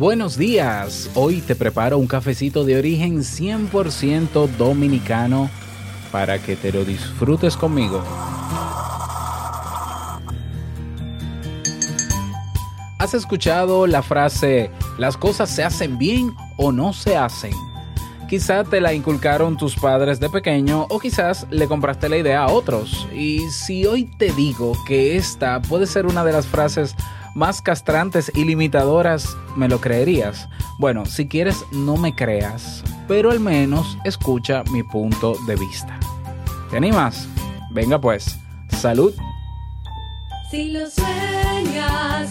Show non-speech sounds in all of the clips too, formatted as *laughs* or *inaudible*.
buenos días. Hoy te preparo un cafecito de origen 100% dominicano para que te lo disfrutes conmigo. ¿Has escuchado la frase, las cosas se hacen bien o no se hacen? Quizá te la inculcaron tus padres de pequeño o quizás le compraste la idea a otros. Y si hoy te digo que esta puede ser una de las frases más castrantes y limitadoras, ¿me lo creerías? Bueno, si quieres no me creas, pero al menos escucha mi punto de vista. ¿Te animas? Venga pues, salud. Si lo sueñas,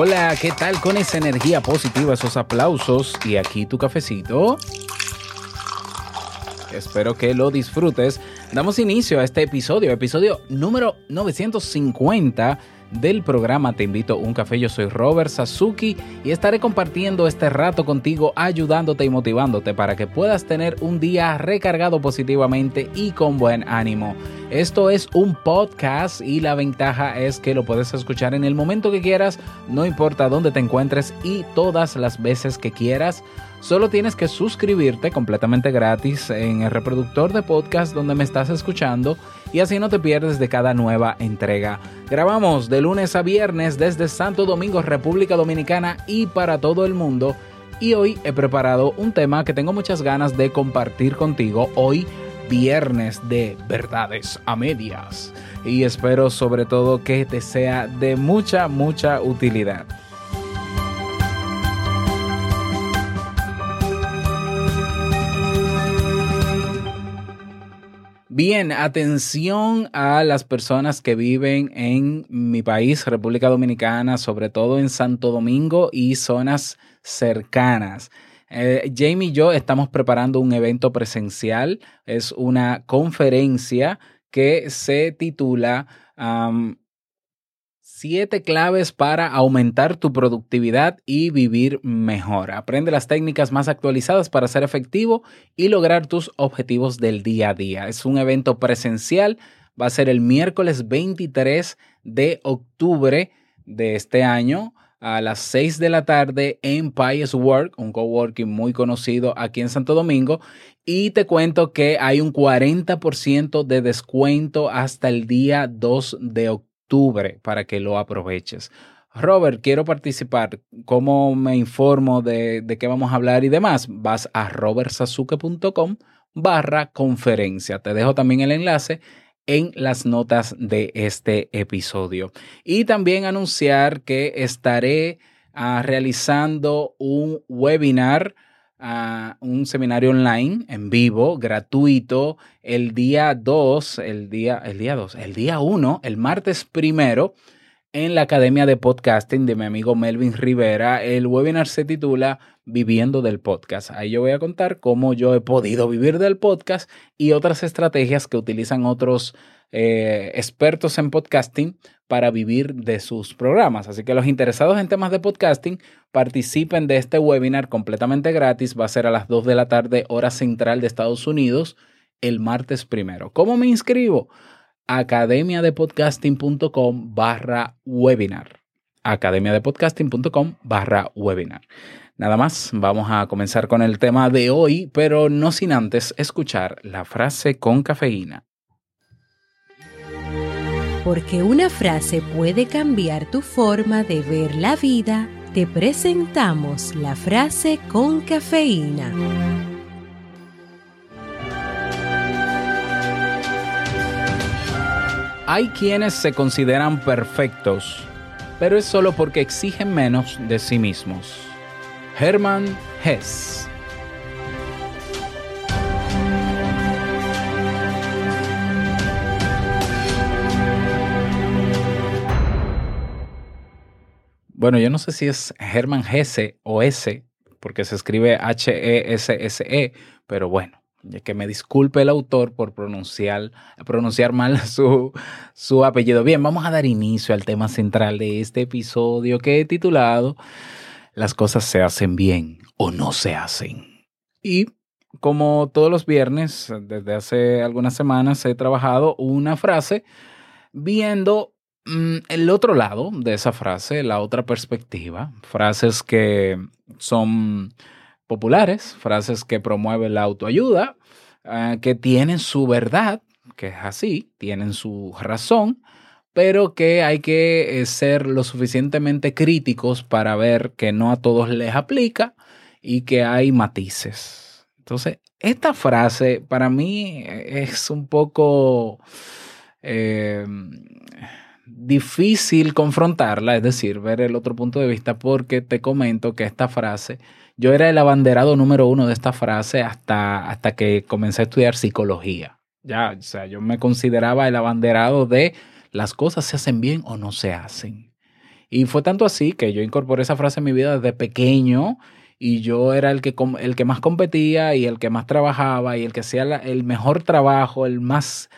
Hola, ¿qué tal con esa energía positiva, esos aplausos y aquí tu cafecito? Espero que lo disfrutes. Damos inicio a este episodio, episodio número 950 del programa Te invito a un café. Yo soy Robert Sasuki y estaré compartiendo este rato contigo, ayudándote y motivándote para que puedas tener un día recargado positivamente y con buen ánimo. Esto es un podcast y la ventaja es que lo puedes escuchar en el momento que quieras, no importa dónde te encuentres y todas las veces que quieras. Solo tienes que suscribirte completamente gratis en el reproductor de podcast donde me estás escuchando y así no te pierdes de cada nueva entrega. Grabamos de lunes a viernes desde Santo Domingo, República Dominicana y para todo el mundo. Y hoy he preparado un tema que tengo muchas ganas de compartir contigo hoy viernes de verdades a medias. Y espero sobre todo que te sea de mucha, mucha utilidad. Bien, atención a las personas que viven en mi país, República Dominicana, sobre todo en Santo Domingo y zonas cercanas. Eh, Jamie y yo estamos preparando un evento presencial, es una conferencia que se titula Siete claves para aumentar tu productividad y vivir mejor. Aprende las técnicas más actualizadas para ser efectivo y lograr tus objetivos del día a día. Es un evento presencial, va a ser el miércoles 23 de octubre de este año a las 6 de la tarde en Pies Work, un coworking muy conocido aquí en Santo Domingo. Y te cuento que hay un 40% de descuento hasta el día 2 de octubre para que lo aproveches. Robert, quiero participar. ¿Cómo me informo de, de qué vamos a hablar y demás? Vas a robertsazuke.com barra conferencia. Te dejo también el enlace en las notas de este episodio. Y también anunciar que estaré ah, realizando un webinar un seminario online en vivo, gratuito, el día 2, el día, el día 2, el día 1, el martes primero, en la Academia de Podcasting de mi amigo Melvin Rivera. El webinar se titula Viviendo del Podcast. Ahí yo voy a contar cómo yo he podido vivir del podcast y otras estrategias que utilizan otros eh, expertos en podcasting para vivir de sus programas. Así que los interesados en temas de podcasting participen de este webinar completamente gratis. Va a ser a las 2 de la tarde, hora central de Estados Unidos, el martes primero. ¿Cómo me inscribo? academiadepodcasting.com barra webinar. academiadepodcasting.com barra webinar. Nada más, vamos a comenzar con el tema de hoy, pero no sin antes escuchar la frase con cafeína. Porque una frase puede cambiar tu forma de ver la vida, te presentamos la frase con cafeína. Hay quienes se consideran perfectos, pero es solo porque exigen menos de sí mismos. Hermann Hesse Bueno, yo no sé si es Hermann Hesse o S, porque se escribe H-E-S-S-E, -E, pero bueno, que me disculpe el autor por pronunciar, pronunciar mal *laughs* su, su apellido. Bien, vamos a dar inicio al tema central de este episodio que he titulado Las cosas se hacen bien o no se hacen. Y como todos los viernes, desde hace algunas semanas he trabajado una frase viendo mm, el otro lado de esa frase, la otra perspectiva, frases que son populares, frases que promueven la autoayuda, eh, que tienen su verdad, que es así, tienen su razón, pero que hay que eh, ser lo suficientemente críticos para ver que no a todos les aplica y que hay matices. Entonces, esta frase para mí es un poco eh, difícil confrontarla, es decir, ver el otro punto de vista, porque te comento que esta frase yo era el abanderado número uno de esta frase hasta, hasta que comencé a estudiar psicología. Ya, o sea, yo me consideraba el abanderado de las cosas se hacen bien o no se hacen. Y fue tanto así que yo incorporé esa frase en mi vida desde pequeño y yo era el que, el que más competía y el que más trabajaba y el que hacía el mejor trabajo, el más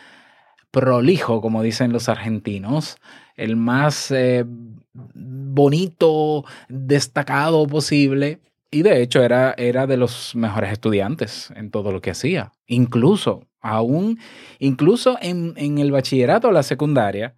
prolijo, como dicen los argentinos, el más eh, bonito, destacado posible. Y de hecho era, era de los mejores estudiantes en todo lo que hacía. Incluso, aún, incluso en, en el bachillerato o la secundaria,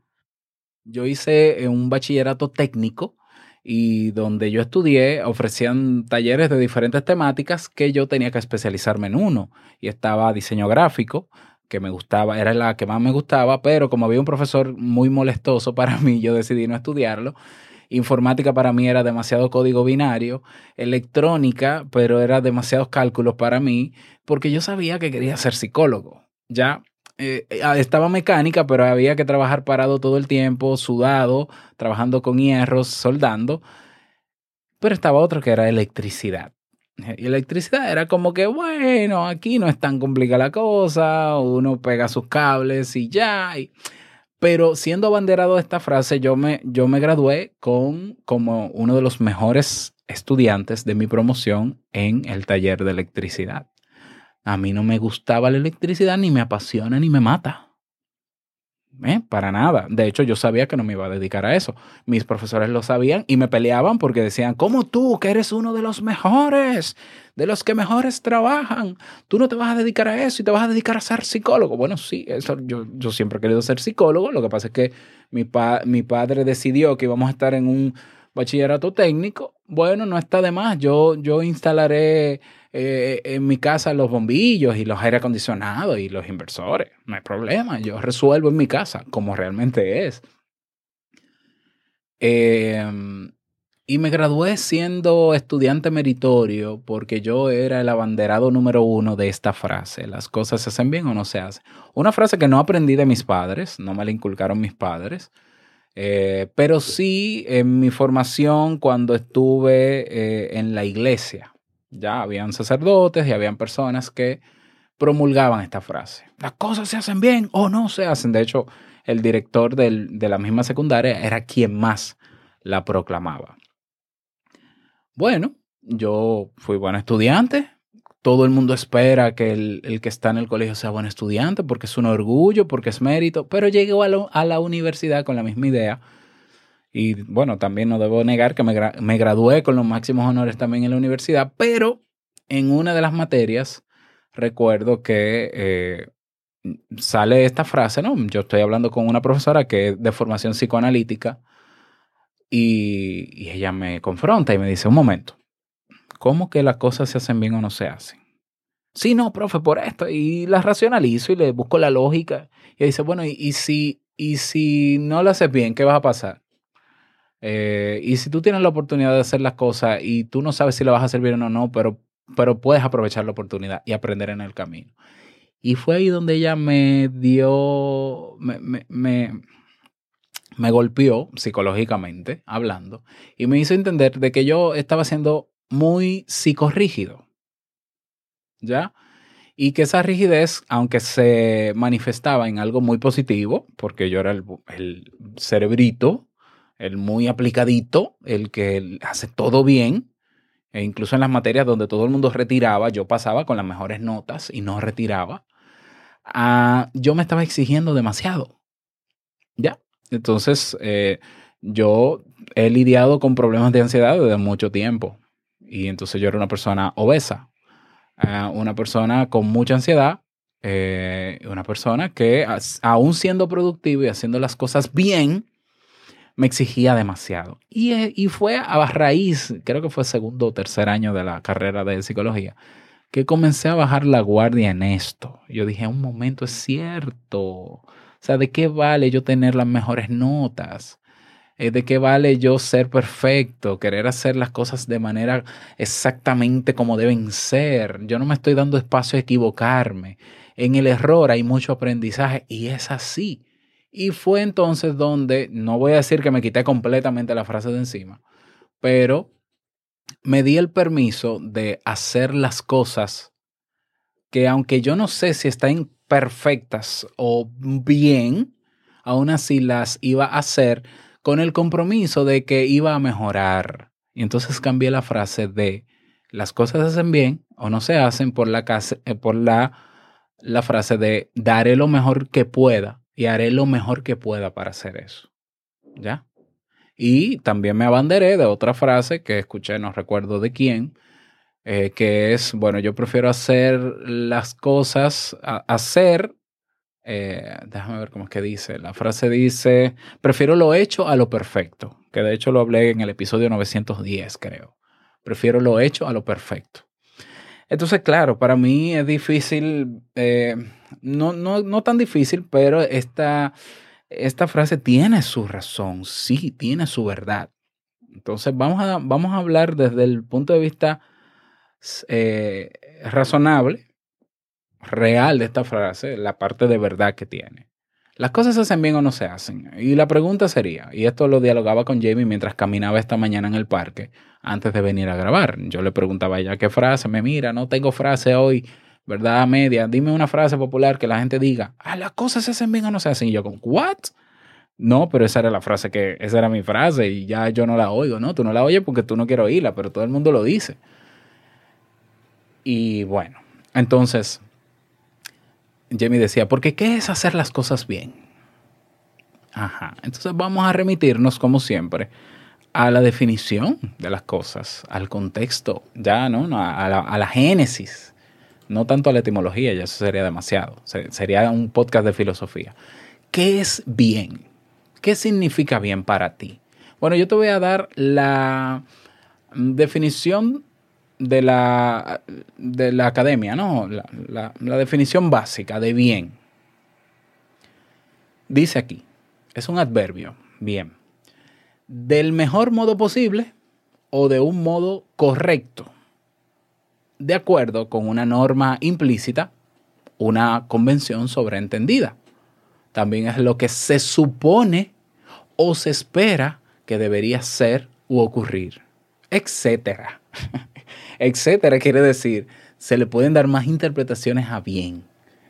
yo hice un bachillerato técnico y donde yo estudié ofrecían talleres de diferentes temáticas que yo tenía que especializarme en uno. Y estaba diseño gráfico, que me gustaba, era la que más me gustaba, pero como había un profesor muy molestoso para *laughs* mí, yo decidí no estudiarlo Informática para mí era demasiado código binario, electrónica, pero era demasiados cálculos para mí, porque yo sabía que quería ser psicólogo. Ya eh, ah, estaba mecánica, pero había que trabajar parado todo el tiempo, sudado, trabajando con hierros, soldando. Pero estaba otro que era electricidad. Y electricidad era como que, bueno, aquí no es tan complicada la cosa, uno pega sus cables y ya. Pero siendo abanderado de esta frase, yo me, yo me gradué con como uno de los mejores estudiantes de mi promoción en el taller de electricidad. A mí no me gustaba la electricidad, ni me apasiona, ni me mata. ¿Eh? Para nada. De hecho, yo sabía que no me iba a dedicar a eso. Mis profesores lo sabían y me peleaban porque decían, ¿cómo tú, que eres uno de los mejores, de los que mejores trabajan, tú no te vas a dedicar a eso y te vas a dedicar a ser psicólogo? Bueno, sí, eso, yo, yo siempre he querido ser psicólogo. Lo que pasa es que mi, mi padre decidió que íbamos a estar en un bachillerato técnico. Bueno, no está de más. Yo, yo instalaré eh, en mi casa los bombillos y los aire acondicionados y los inversores. No hay problema, yo resuelvo en mi casa como realmente es. Em, y me gradué siendo estudiante meritorio porque yo era el abanderado número uno de esta frase, las cosas se hacen bien o no se hacen. Una frase que no aprendí de mis padres, no me la inculcaron mis padres, eh, pero sí en mi formación cuando estuve eh, en la iglesia. Ya habían sacerdotes y habían personas que promulgaban esta frase. Las cosas se hacen bien o no se hacen. De hecho, el director de la misma secundaria era quien más la proclamaba. Bueno, yo fui buen estudiante. Todo el mundo espera que el, que está en el colegio sea buen estudiante porque es un orgullo, porque es mérito, pero llegué a la universidad con la misma idea y bueno, también no debo negar que me, gradué con los máximos honores también en la universidad, pero en una de las materias recuerdo que eh, sale esta frase, ¿no? Yo estoy hablando con una profesora que es de formación psicoanalítica y, y ella me confronta y me dice, un momento, ¿cómo que las cosas se hacen bien o no se hacen? Sí, no, profe, por esto. Y las racionalizo y le busco la lógica. Y dice, bueno, y, si, y si no lo haces bien, ¿qué va a pasar? Eh, y si tú tienes la oportunidad de hacer las cosas y tú no sabes si lo vas a hacer bien o no, pero, pero puedes aprovechar la oportunidad y aprender en el camino. Y fue ahí donde ella me dio, me, me, me, golpeó psicológicamente, hablando, y me hizo entender de que yo estaba siendo muy psicorrígido. ¿Ya? Y que esa rigidez, aunque se manifestaba en algo muy positivo, porque yo era el, el cerebrito, el muy aplicadito, el que hace todo bien, e incluso en las materias donde todo el mundo retiraba, yo pasaba con las mejores notas y no retiraba, ah, yo me estaba exigiendo demasiado. ¿Ya? Entonces, eh, yo he lidiado con problemas de ansiedad desde mucho tiempo. Y entonces yo era una persona obesa, ah, una persona con mucha ansiedad, eh, una persona que aún siendo productivo y haciendo las cosas bien, me exigía demasiado. Y, eh, y fue a raíz, creo que fue segundo o tercer año de la carrera de psicología, que comencé a bajar la guardia en esto. Yo dije, un momento, es cierto. O sea, ¿de qué vale yo tener las mejores notas? Eh, ¿De qué vale yo ser perfecto, querer hacer las cosas de manera exactamente como deben ser? Yo no me estoy dando espacio a equivocarme. En el error hay mucho aprendizaje y es así. Y fue entonces donde, no voy a decir que me quité completamente la frase de encima, pero me di el permiso de hacer las cosas que aunque yo no sé si están perfectas o bien, aún así las iba a hacer con el compromiso de que iba a mejorar. Y entonces cambié la frase de las cosas se hacen bien o no se hacen por la, eh, por la, la frase de daré lo mejor que pueda y haré lo mejor que pueda para hacer eso. ¿Ya? Y también me abanderé de otra frase que escuché, no recuerdo de quién, eh, que es, bueno, yo prefiero hacer las cosas, hacer, eh, déjame ver cómo es que dice, la frase dice, prefiero lo hecho a lo perfecto, que de hecho lo hablé en el episodio 910, creo. Prefiero lo hecho a lo perfecto. Entonces, claro, para mí es difícil, eh, no, no, no, tan difícil, pero esta, esta frase tiene su razón, sí, tiene su verdad. Entonces, vamos a, vamos a hablar desde el punto de vista eh, razonable, real de esta frase, la parte de verdad que tiene. Las cosas se hacen bien o no se hacen. Y la pregunta sería, y esto lo dialogaba con Jamie mientras caminaba esta mañana en el parque, antes de venir a grabar. Yo le preguntaba a ella qué frase, me mira, no tengo frase hoy, ¿verdad? Media, dime una frase popular que la gente diga, ah, las cosas se hacen bien o no se hacen. Y yo con, ¿what? No, pero esa era la frase que, esa era mi frase y ya yo no la oigo, ¿no? Tú no la oyes porque tú no quieres oírla, pero todo el mundo lo dice. Y bueno, entonces, Jamie decía, porque ¿qué es hacer las cosas bien? Ajá, entonces vamos a remitirnos, como siempre, a la definición de las cosas, al contexto, ya, ¿no? A la, a la génesis, no tanto a la etimología, ya eso sería demasiado, sería un podcast de filosofía. ¿Qué es bien? ¿Qué significa bien para ti? Bueno, yo te voy a dar la definición de la, de la academia, ¿no? La, la definición básica de bien. Dice aquí, es un adverbio, bien, del mejor modo posible o de un modo correcto, de acuerdo con una norma implícita, una convención sobreentendida. También es lo que se supone o se espera que debería ser u ocurrir, etcétera. *laughs* etcétera, quiere decir, se le pueden dar más interpretaciones a bien,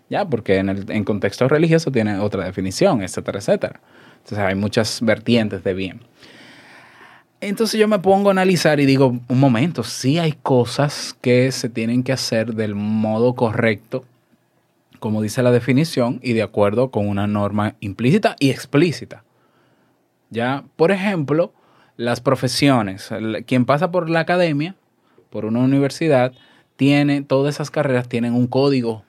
¿ya? Porque en el en contexto religioso tiene otra definición, etcétera, etcétera. Entonces hay muchas vertientes de bien. Entonces yo me pongo a analizar y digo, un momento, sí hay cosas que se tienen que hacer del modo correcto, como dice la definición, y de acuerdo con una norma implícita y explícita. Ya, por ejemplo, las profesiones. Quien pasa por la academia por una universidad, tiene, todas esas carreras tienen un código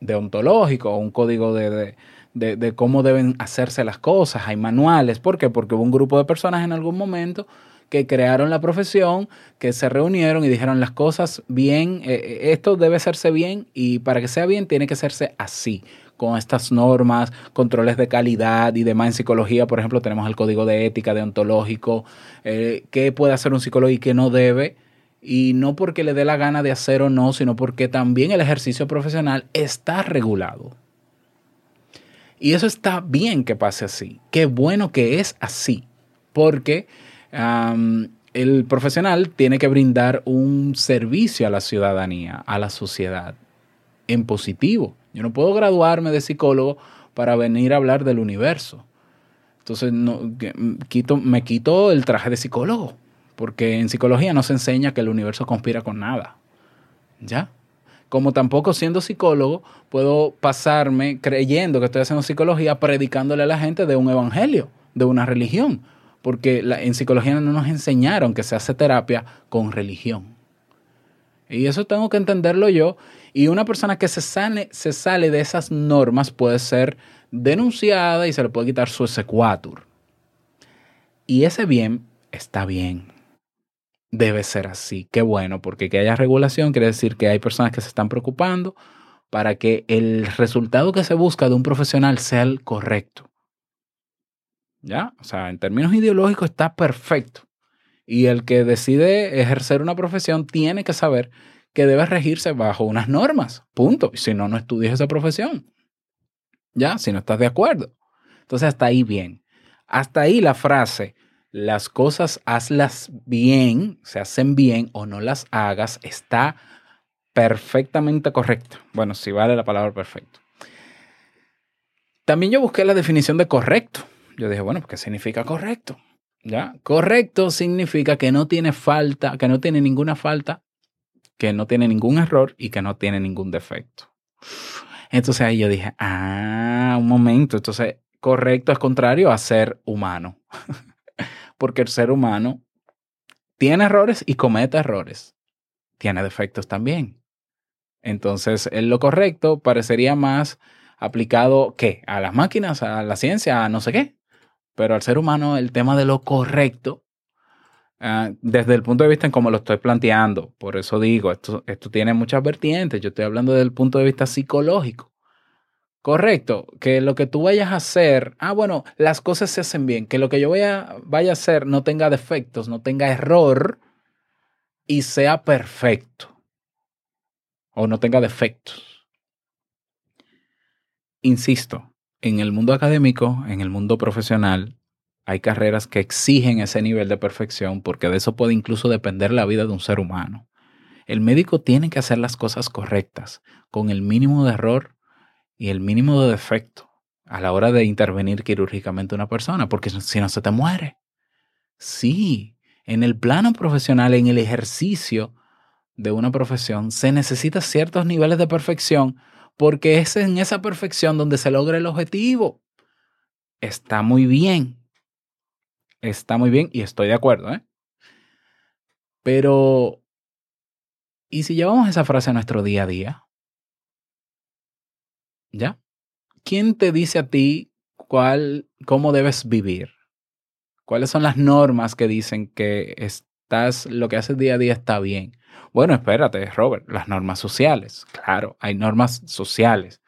deontológico, un código de, de, cómo deben hacerse las cosas, hay manuales. ¿Por qué? Porque hubo un grupo de personas en algún momento que crearon la profesión, que se reunieron y dijeron las cosas bien, eh, eh, esto debe hacerse bien y para que sea bien tiene que hacerse así, con estas normas, controles de calidad y demás. En psicología, por ejemplo, tenemos el código de ética deontológico, eh, qué puede hacer un psicólogo y qué no debe Y no porque le dé la gana de hacer o no, sino porque también el ejercicio profesional está regulado. Y eso está bien que pase así. Qué bueno que es así. Porque el profesional tiene que brindar un servicio a la ciudadanía, a la sociedad, en positivo. Yo no puedo graduarme de psicólogo para venir a hablar del universo. Entonces no, quito, me quito el traje de psicólogo, porque en psicología no se enseña que el universo conspira con nada. ¿Ya? Como tampoco siendo psicólogo puedo pasarme creyendo que estoy haciendo psicología predicándole a la gente de un evangelio, de una religión, porque en psicología no nos enseñaron que se hace terapia con religión. Y eso tengo que entenderlo yo. Y una persona que se sale, se sale de esas normas puede ser denunciada y se le puede quitar su exequatur. Y ese bien está bien. Debe ser así. Qué bueno, porque que haya regulación quiere decir que hay personas que se están preocupando para que el resultado que se busca de un profesional sea el correcto. ¿Ya? O sea, en términos ideológicos está perfecto. Y el que decide ejercer una profesión tiene que saber que debe regirse bajo unas normas. Punto. Si no, no estudies esa profesión. ¿Ya? Si no estás de acuerdo. Entonces, hasta ahí bien. Hasta ahí la frase, las cosas hazlas bien, se hacen bien o no las hagas, está perfectamente correcta. Bueno, si vale la palabra perfecto. También yo busqué la definición de correcto. Yo dije, bueno, ¿qué significa correcto? ¿Ya? Correcto significa que no tiene falta, que no tiene ninguna falta, que no tiene ningún error y que no tiene ningún defecto. Entonces ahí yo dije, ah, un momento, entonces correcto es contrario a ser humano. *laughs* Porque el ser humano tiene errores y comete errores. Tiene defectos también. Entonces, lo correcto parecería más aplicado, ¿qué? A las máquinas, a la ciencia, a no sé qué. Pero al ser humano el tema de lo correcto, ah, desde el punto de vista en cómo lo estoy planteando, por eso digo, esto, esto tiene muchas vertientes, yo estoy hablando desde el punto de vista psicológico. Correcto, que lo que tú vayas a hacer, ah, bueno, las cosas se hacen bien, que lo que yo vaya, vaya a hacer no tenga defectos, no tenga error y sea perfecto o no tenga defectos. Insisto, en el mundo académico, en el mundo profesional, hay carreras que exigen ese nivel de perfección porque de eso puede incluso depender la vida de un ser humano. El médico tiene que hacer las cosas correctas, con el mínimo de error y el mínimo de defecto a la hora de intervenir quirúrgicamente una persona, porque si no se te muere. Sí, en el plano profesional, en el ejercicio de una profesión, se necesitan ciertos niveles de perfección porque es en esa perfección donde se logra el objetivo. Está muy bien. Está muy bien y estoy de acuerdo. ¿eh? Pero, ¿y si llevamos esa frase a nuestro día a día? ¿Ya? ¿Quién te dice a ti cuál, cómo debes vivir? ¿Cuáles son las normas que dicen que estás, lo que haces día a día está bien? Bueno, espérate, Robert, las normas sociales. Claro, hay normas sociales,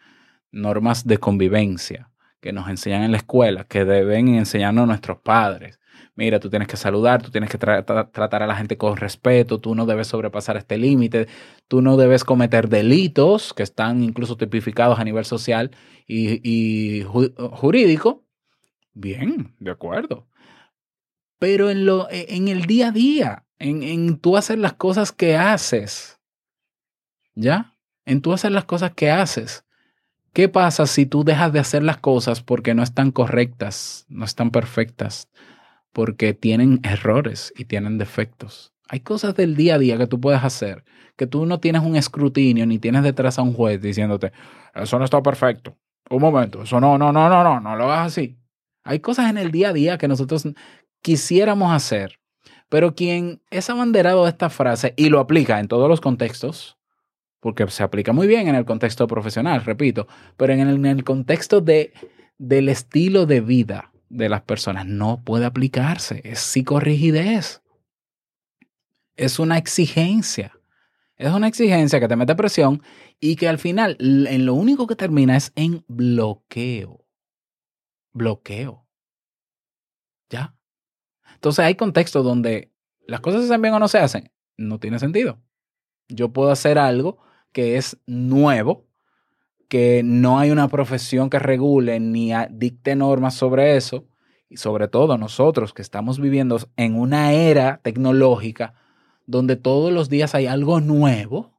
normas de convivencia que nos enseñan en la escuela, que deben enseñarnos nuestros padres. Mira, tú tienes que saludar, tú tienes que tratar a la gente con respeto, tú no debes sobrepasar este límite, tú no debes cometer delitos que están incluso tipificados a nivel social y, jurídico. Bien, de acuerdo. Pero en, lo, en el día a día, en, en tú hacer las cosas que haces. ¿Ya? En tú hacer las cosas que haces. ¿Qué pasa si tú dejas de hacer las cosas porque no están correctas, no están perfectas, porque tienen errores y tienen defectos? Hay cosas del día a día que tú puedes hacer, que tú no tienes un escrutinio ni tienes detrás a un juez diciéndote, eso no está perfecto. Un momento, eso no, no, no, no, no, no lo hagas así. Hay cosas en el día a día que nosotros quisiéramos hacer pero quien es abanderado de esta frase y lo aplica en todos los contextos, porque se aplica muy bien en el contexto profesional, repito, pero en el, en el contexto de, del estilo de vida de las personas no puede aplicarse. Es psicorrigidez. Es una exigencia. Es una exigencia que te mete presión y que al final en lo único que termina es en bloqueo. Bloqueo. ¿Ya? Entonces hay contextos donde las cosas se hacen bien o no se hacen. no tiene sentido. Yo puedo hacer algo que es nuevo, que no hay una profesión que regule ni dicte normas sobre eso, y sobre todo nosotros que estamos viviendo en una era tecnológica donde todos los días hay algo nuevo.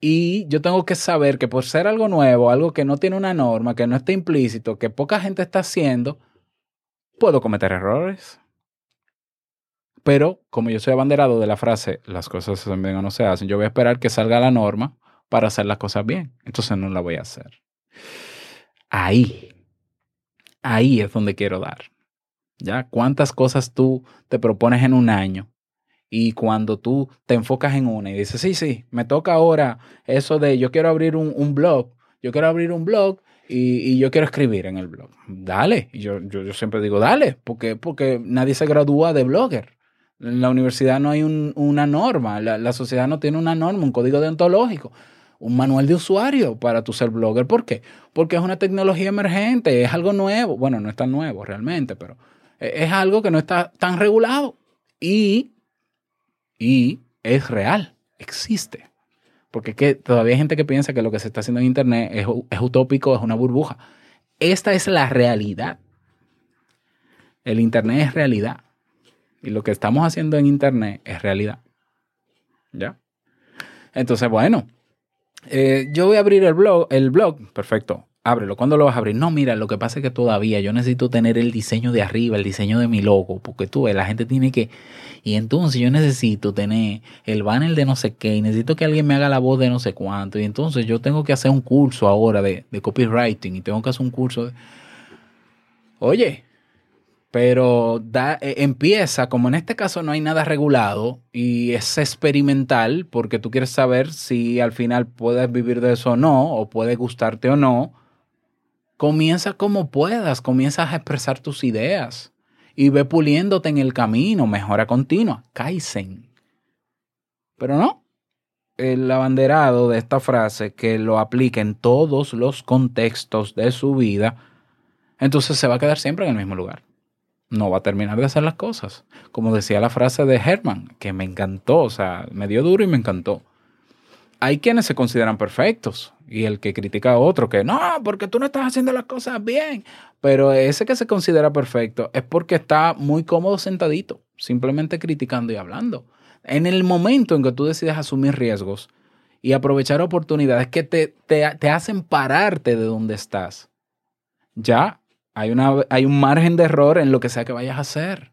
Y yo tengo que saber que por ser algo nuevo, algo que no tiene una norma, que no está implícito, que poca gente está haciendo, puedo cometer errores. Pero como yo soy abanderado de la frase, las cosas se no se hacen, yo voy a esperar que salga la norma para hacer las cosas bien. Entonces no la voy a hacer. Ahí, ahí es donde quiero dar. ¿Ya? ¿Cuántas cosas tú te propones en un año? Y cuando tú te enfocas en una y dices, sí, sí, me toca ahora eso de yo quiero abrir un, blog, yo quiero abrir un blog y, yo quiero escribir en el blog. Dale. yo, yo, siempre digo, dale, porque, porque nadie se gradúa de blogger. En la universidad no hay una norma, la, la, sociedad no tiene una norma, un código deontológico, un manual de usuario para tu ser blogger. ¿Por qué? Porque es una tecnología emergente, es algo nuevo. Bueno, no es tan nuevo realmente, pero e, es algo que no está tan regulado y, y es real, existe. Porque que todavía hay gente que piensa que lo que se está haciendo en Internet es, es utópico, es una burbuja. Esta es la realidad. El Internet es realidad. Y lo que estamos haciendo en Internet es realidad. ¿Ya? Entonces, bueno, eh, yo voy a abrir el blog, el blog, perfecto. Ábrelo. ¿Cuándo lo vas a abrir? No, mira, lo que pasa es que todavía yo necesito tener el diseño de arriba, el diseño de mi logo, porque tú ves, la gente tiene que... Y entonces yo necesito tener el banner de no sé qué, y necesito que alguien me haga la voz de no sé cuánto, y entonces yo tengo que hacer un curso ahora de, de copywriting, y tengo que hacer un curso de... Oye, pero da, e, empieza, como en este caso no hay nada regulado y es experimental porque tú quieres saber si al final puedes vivir de eso o no, o puede gustarte o no, comienza como puedas, comienzas a expresar tus ideas y ve puliéndote en el camino, mejora continua, Kaizen. Pero no, el abanderado de esta frase que lo aplique en todos los contextos de su vida, entonces se va a quedar siempre en el mismo lugar no va a terminar de hacer las cosas. Como decía la frase de Herman, que me encantó, o sea, me dio duro y me encantó. Hay quienes se consideran perfectos y el que critica a otro que no, porque tú no estás haciendo las cosas bien. Pero ese que se considera perfecto es porque está muy cómodo sentadito, simplemente criticando y hablando. En el momento en que tú decides asumir riesgos y aprovechar oportunidades que te, te, te hacen pararte de donde estás, ya hay, una, hay un margen de error en lo que sea que vayas a hacer,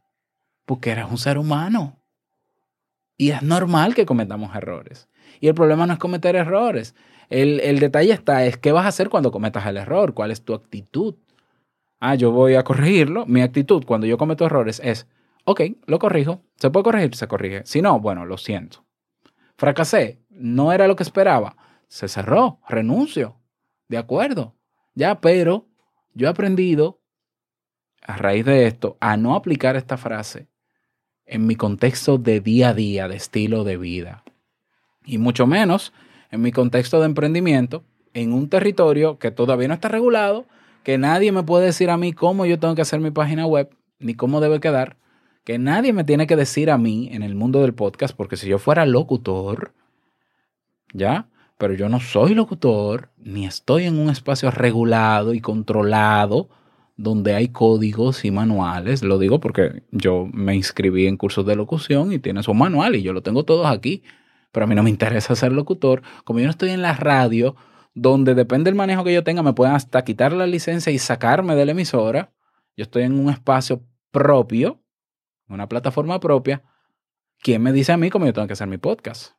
porque eres un ser humano. Y es normal que cometamos errores. Y el problema no es cometer errores. El, el, detalle está, es qué vas a hacer cuando cometas el error, cuál es tu actitud. Ah, yo voy a corregirlo. Mi actitud cuando yo cometo errores es, ok, lo corrijo. ¿Se puede corregir? Se corrige. Si no, bueno, lo siento. Fracasé. No era lo que esperaba. Se cerró. Renuncio. De acuerdo. Ya, pero yo he aprendido, a raíz de esto, a no aplicar esta frase en mi contexto de día a día, de estilo de vida. Y mucho menos en mi contexto de emprendimiento, en un territorio que todavía no está regulado, que nadie me puede decir a mí cómo yo tengo que hacer mi página web, ni cómo debe quedar, que nadie me tiene que decir a mí en el mundo del podcast, porque si yo fuera locutor, ¿ya? Pero yo no soy locutor, ni estoy en un espacio regulado y controlado donde hay códigos y manuales. Lo digo porque yo me inscribí en cursos de locución y tiene su manual y yo lo tengo todos aquí. Pero a mí no me interesa ser locutor. Como yo no estoy en la radio, donde depende del manejo que yo tenga, me pueden hasta quitar la licencia y sacarme de la emisora. Yo estoy en un espacio propio, una plataforma propia. ¿Quién me dice a mí cómo yo tengo que hacer mi podcast?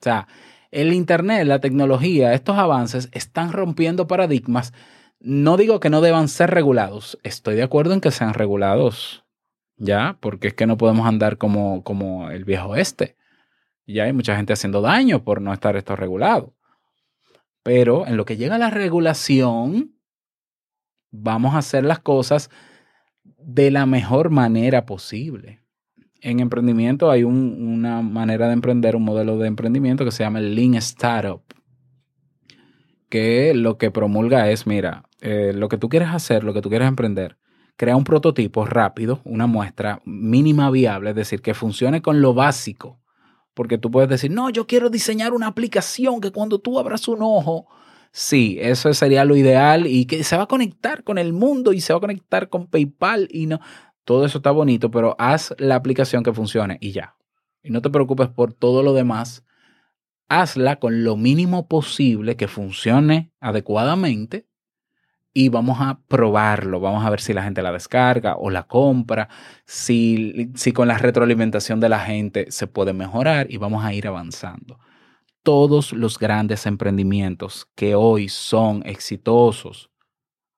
O sea, el Internet, la tecnología, estos avances están rompiendo paradigmas. No digo que no deban ser regulados, estoy de acuerdo en que sean regulados, ¿ya? Porque es que no podemos andar como, como el viejo oeste. Ya hay mucha gente haciendo daño por no estar esto regulado. Pero en lo que llega a la regulación, vamos a hacer las cosas de la mejor manera posible en emprendimiento hay una manera de emprender, un modelo de emprendimiento que se llama el Lean Startup, que lo que promulga es, mira, eh, lo que tú quieres hacer, lo que tú quieres emprender, crea un prototipo rápido, una muestra mínima viable, es decir, que funcione con lo básico. Porque tú puedes decir, no, yo quiero diseñar una aplicación que cuando tú abras un ojo, sí, eso sería lo ideal y que se va a conectar con el mundo y se va a conectar con PayPal y no. Todo eso está bonito, pero haz la aplicación que funcione y ya. Y no te preocupes por todo lo demás. Hazla con lo mínimo posible que funcione adecuadamente y vamos a probarlo, vamos a ver si la gente la descarga o la compra, si, si con la retroalimentación de la gente se puede mejorar y vamos a ir avanzando. Todos los grandes emprendimientos que hoy son exitosos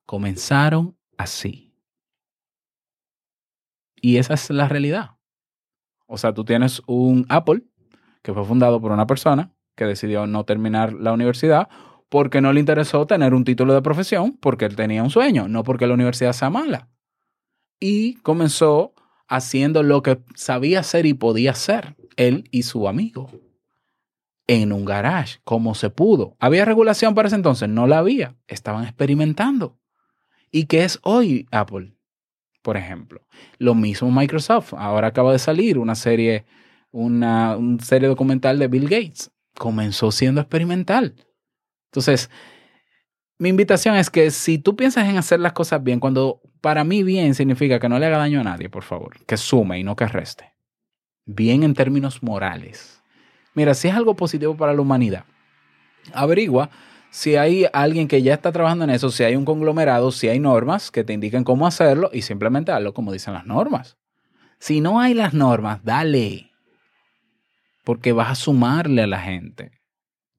comenzaron así. Y esa es la realidad. O sea, tú tienes un Apple que fue fundado por una persona que decidió no terminar la universidad porque no le interesó tener un título de profesión, porque él tenía un sueño, no porque la universidad sea mala. Y comenzó haciendo lo que sabía hacer y podía hacer, él y su amigo, en un garage, como se pudo. ¿Había regulación para ese entonces? No la había, estaban experimentando. ¿Y qué es hoy Apple? Por ejemplo, lo mismo Microsoft. Ahora acaba de salir una serie, una, serie documental de Bill Gates. Comenzó siendo experimental entonces, mi invitación es que si tú piensas en hacer las cosas bien, cuando para mí bien significa que no le haga daño a nadie, por favor, que sume y no que reste. Bien en términos morales. Mira, si es algo positivo para la humanidad, averigua si hay alguien que ya está trabajando en eso, si hay un conglomerado, si hay normas que te indiquen cómo hacerlo y simplemente hazlo como dicen las normas. Si no hay las normas, dale. Porque vas a sumarle a la gente.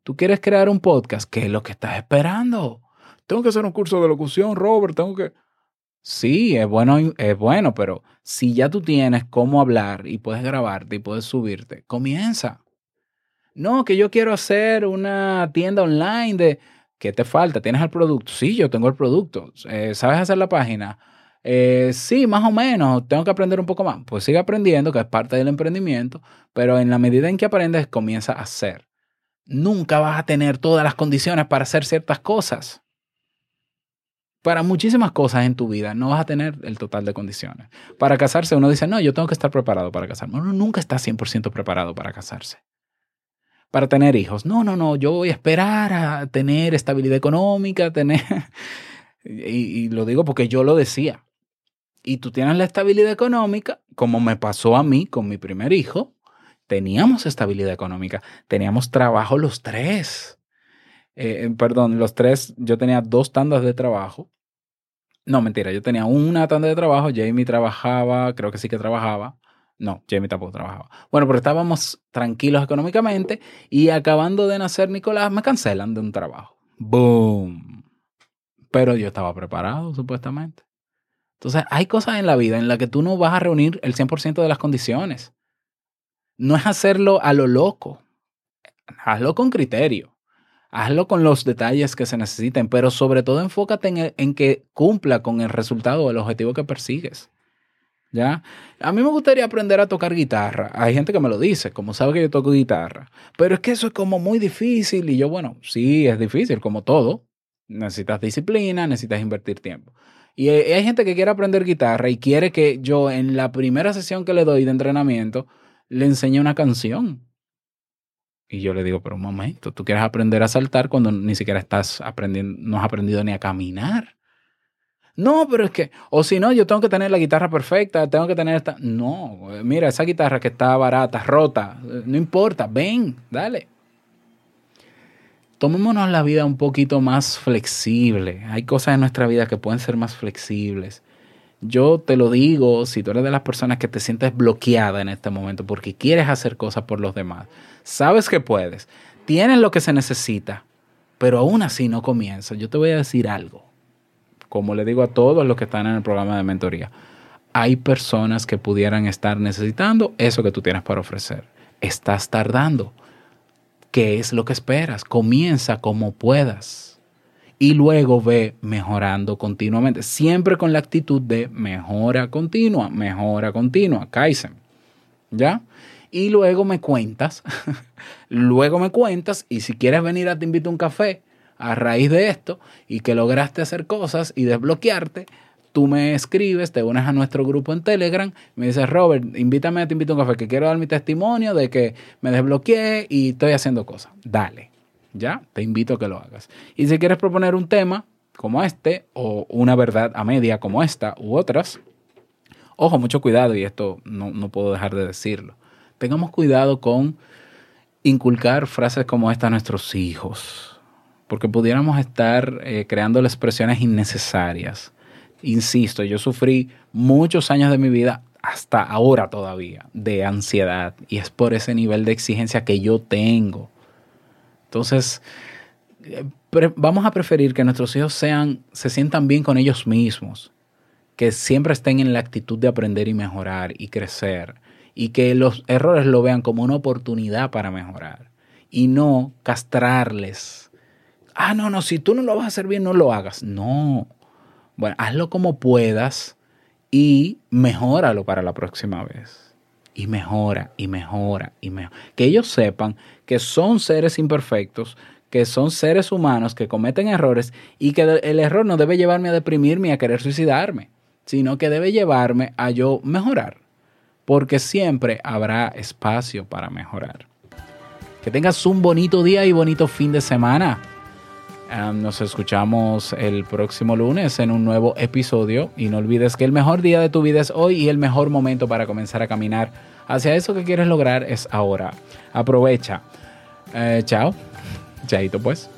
Tú quieres crear un podcast, ¿qué es lo que estás esperando? Tengo que hacer un curso de locución, Robert, tengo que... Sí, es bueno, es bueno, pero si ya tú tienes cómo hablar y puedes grabarte y puedes subirte, comienza. No, que yo quiero hacer una tienda online de... ¿Qué te falta? ¿Tienes el producto? Sí, yo tengo el producto. Eh, ¿Sabes hacer la página? Eh, sí, más o menos. Tengo que aprender un poco más. Pues sigue aprendiendo, que es parte del emprendimiento, pero en la medida en que aprendes, comienza a hacer nunca vas a tener todas las condiciones para hacer ciertas cosas. Para muchísimas cosas en tu vida no vas a tener el total de condiciones. Para casarse uno dice, no, yo tengo que estar preparado para casarme. Uno nunca está 100% preparado para casarse. Para tener hijos, no, no, no, yo voy a esperar a tener estabilidad económica, tener... *laughs* y, y lo digo porque yo lo decía. Y tú tienes la estabilidad económica, como me pasó a mí con mi primer hijo, teníamos estabilidad económica, teníamos trabajo los tres. Eh, eh, perdón, los tres, yo tenía dos tandas de trabajo. No, mentira, yo tenía una tanda de trabajo, Jamie trabajaba, creo que sí que trabajaba. No, Jamie tampoco trabajaba. Bueno, pero estábamos tranquilos económicamente y acabando de nacer Nicolás me cancelan de un trabajo. ¡Boom! Pero yo estaba preparado, supuestamente. Entonces, hay cosas en la vida en las que tú no vas a reunir el 100% de las condiciones no es hacerlo a lo loco. Hazlo con criterio. Hazlo con los detalles que se necesiten, pero sobre todo enfócate en, que cumpla con el resultado o el objetivo que persigues. ¿Ya? A mí me gustaría aprender a tocar guitarra. Hay gente que me lo dice, como sabe que yo toco guitarra. Pero es que eso es como muy difícil. Y yo, bueno, sí, es difícil, como todo. Necesitas disciplina, necesitas invertir tiempo. Y hay gente que quiere aprender guitarra y quiere que yo en la primera sesión que le doy de entrenamiento le enseña una canción. Y yo le digo, pero un momento, tú quieres aprender a saltar cuando ni siquiera estás aprendiendo, no has aprendido ni a caminar. No, pero es que, o si no, yo tengo que tener la guitarra perfecta, tengo que tener esta. No, mira, esa guitarra que está barata, rota, no importa, ven, dale. Tomémonos la vida un poquito más flexible. Hay cosas en nuestra vida que pueden ser más flexibles. Yo te lo digo, si tú eres de las personas que te sientes bloqueada en este momento porque quieres hacer cosas por los demás, sabes que puedes, tienes lo que se necesita, pero aún así no comienzas. Yo te voy a decir algo, como le digo a todos los que están en el programa de mentoría, hay personas que pudieran estar necesitando eso que tú tienes para ofrecer. Estás tardando. ¿Qué es lo que esperas? Comienza como puedas y luego ve mejorando continuamente, siempre con la actitud de mejora continua, mejora continua, Kaizen. ¿Ya? Y luego me cuentas, *laughs* luego me cuentas y si quieres venir a te invito a un café a raíz de esto y que lograste hacer cosas y desbloquearte, tú me escribes, te unes a nuestro grupo en Telegram, me dices, Robert, invítame Te Invito a un Café, que quiero dar mi testimonio de que me desbloqueé y estoy haciendo cosas. Dale, ya, te invito a que lo hagas. Y si quieres proponer un tema como este, o una verdad a media como esta, u otras, ojo, mucho cuidado, y esto no, no puedo dejar de decirlo. Tengamos cuidado con inculcar frases como esta a nuestros hijos, porque pudiéramos estar eh, creando expresiones innecesarias. Insisto, yo sufrí muchos años de mi vida, hasta ahora todavía, de ansiedad, y es por ese nivel de exigencia que yo tengo. Entonces, eh, vamos a preferir que nuestros hijos sean, se sientan bien con ellos mismos, que siempre estén en la actitud de aprender y mejorar y crecer y que los errores lo vean como una oportunidad para mejorar y no castrarles. Ah, no, no, si tú no lo vas a hacer bien, no lo hagas. No. Bueno, hazlo como puedas y mejóralo para la próxima vez. Y mejora, y mejora, y mejora. Que ellos sepan que son seres imperfectos, que son seres humanos que cometen errores y que el error no debe llevarme a deprimirme y a querer suicidarme, sino que debe llevarme a yo mejorar porque siempre habrá espacio para mejorar. Que tengas un bonito día y bonito fin de semana. Nos escuchamos el próximo lunes en un nuevo episodio y no olvides que el mejor día de tu vida es hoy y el mejor momento para comenzar a caminar hacia eso que quieres lograr es ahora. Aprovecha. Eh, chao. Chaito pues.